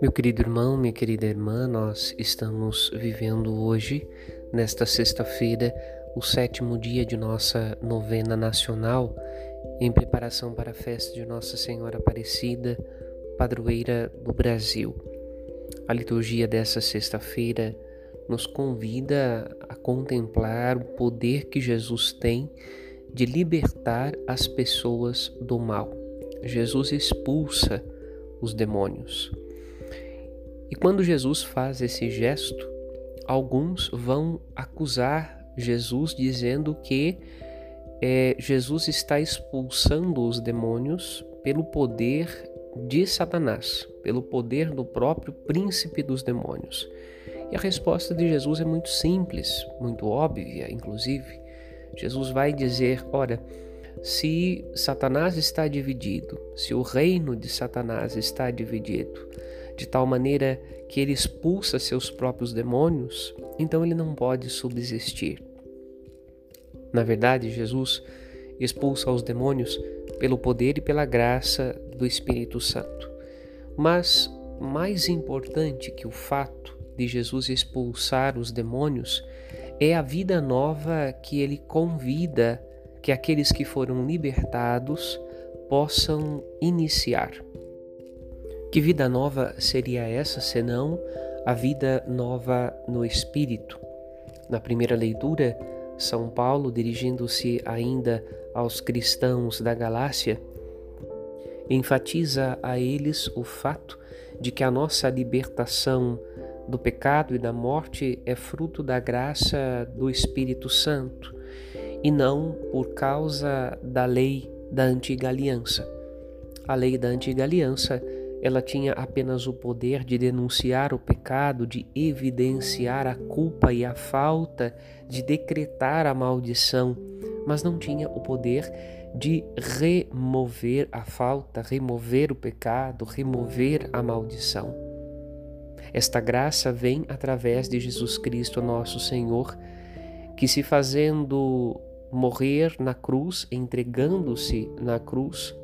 Meu querido irmão, minha querida irmã, nós estamos vivendo hoje, nesta sexta-feira, o sétimo dia de nossa novena nacional, em preparação para a festa de Nossa Senhora Aparecida, padroeira do Brasil. A liturgia dessa sexta-feira nos convida a contemplar o poder que Jesus tem de libertar as pessoas do mal. Jesus expulsa os demônios. E quando Jesus faz esse gesto, alguns vão acusar Jesus dizendo que é, Jesus está expulsando os demônios pelo poder de Satanás, pelo poder do próprio príncipe dos demônios. E a resposta de Jesus é muito simples, muito óbvia, inclusive. Jesus vai dizer: ora, se Satanás está dividido, se o reino de Satanás está dividido, de tal maneira que ele expulsa seus próprios demônios, então ele não pode subsistir. Na verdade, Jesus expulsa os demônios pelo poder e pela graça do Espírito Santo. Mas mais importante que o fato de Jesus expulsar os demônios é a vida nova que ele convida que aqueles que foram libertados possam iniciar. Que vida nova seria essa senão a vida nova no espírito? Na primeira leitura, São Paulo, dirigindo-se ainda aos cristãos da Galácia, enfatiza a eles o fato de que a nossa libertação do pecado e da morte é fruto da graça do Espírito Santo e não por causa da lei da antiga aliança. A lei da antiga aliança ela tinha apenas o poder de denunciar o pecado, de evidenciar a culpa e a falta, de decretar a maldição, mas não tinha o poder de remover a falta, remover o pecado, remover a maldição. Esta graça vem através de Jesus Cristo, nosso Senhor, que se fazendo morrer na cruz, entregando-se na cruz,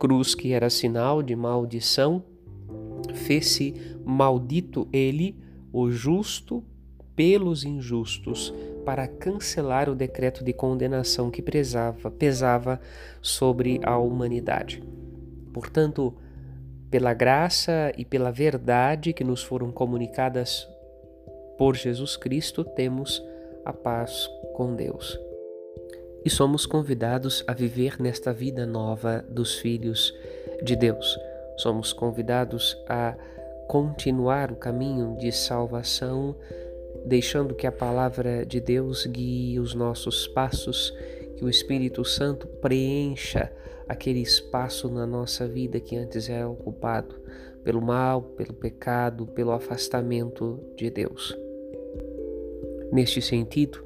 cruz que era sinal de maldição, fez-se maldito ele, o justo, pelos injustos, para cancelar o decreto de condenação que pesava, pesava sobre a humanidade. Portanto, pela graça e pela verdade que nos foram comunicadas por Jesus Cristo, temos a paz com Deus e somos convidados a viver nesta vida nova dos filhos de Deus. Somos convidados a continuar o caminho de salvação, deixando que a palavra de Deus guie os nossos passos, que o Espírito Santo preencha aquele espaço na nossa vida que antes era ocupado pelo mal, pelo pecado, pelo afastamento de Deus. Neste sentido,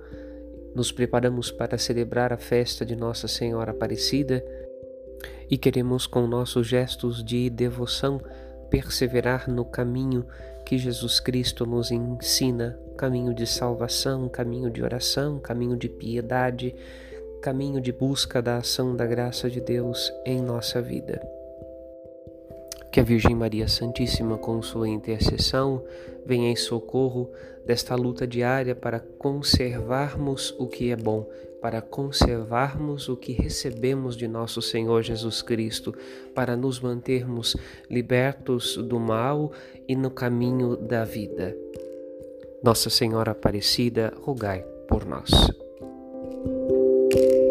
nos preparamos para celebrar a festa de Nossa Senhora Aparecida e queremos, com nossos gestos de devoção, perseverar no caminho que Jesus Cristo nos ensina caminho de salvação, caminho de oração, caminho de piedade, caminho de busca da ação da graça de Deus em nossa vida. Que a Virgem Maria Santíssima, com sua intercessão, venha em socorro desta luta diária para conservarmos o que é bom, para conservarmos o que recebemos de nosso Senhor Jesus Cristo, para nos mantermos libertos do mal e no caminho da vida. Nossa Senhora Aparecida, rogai por nós. thank you.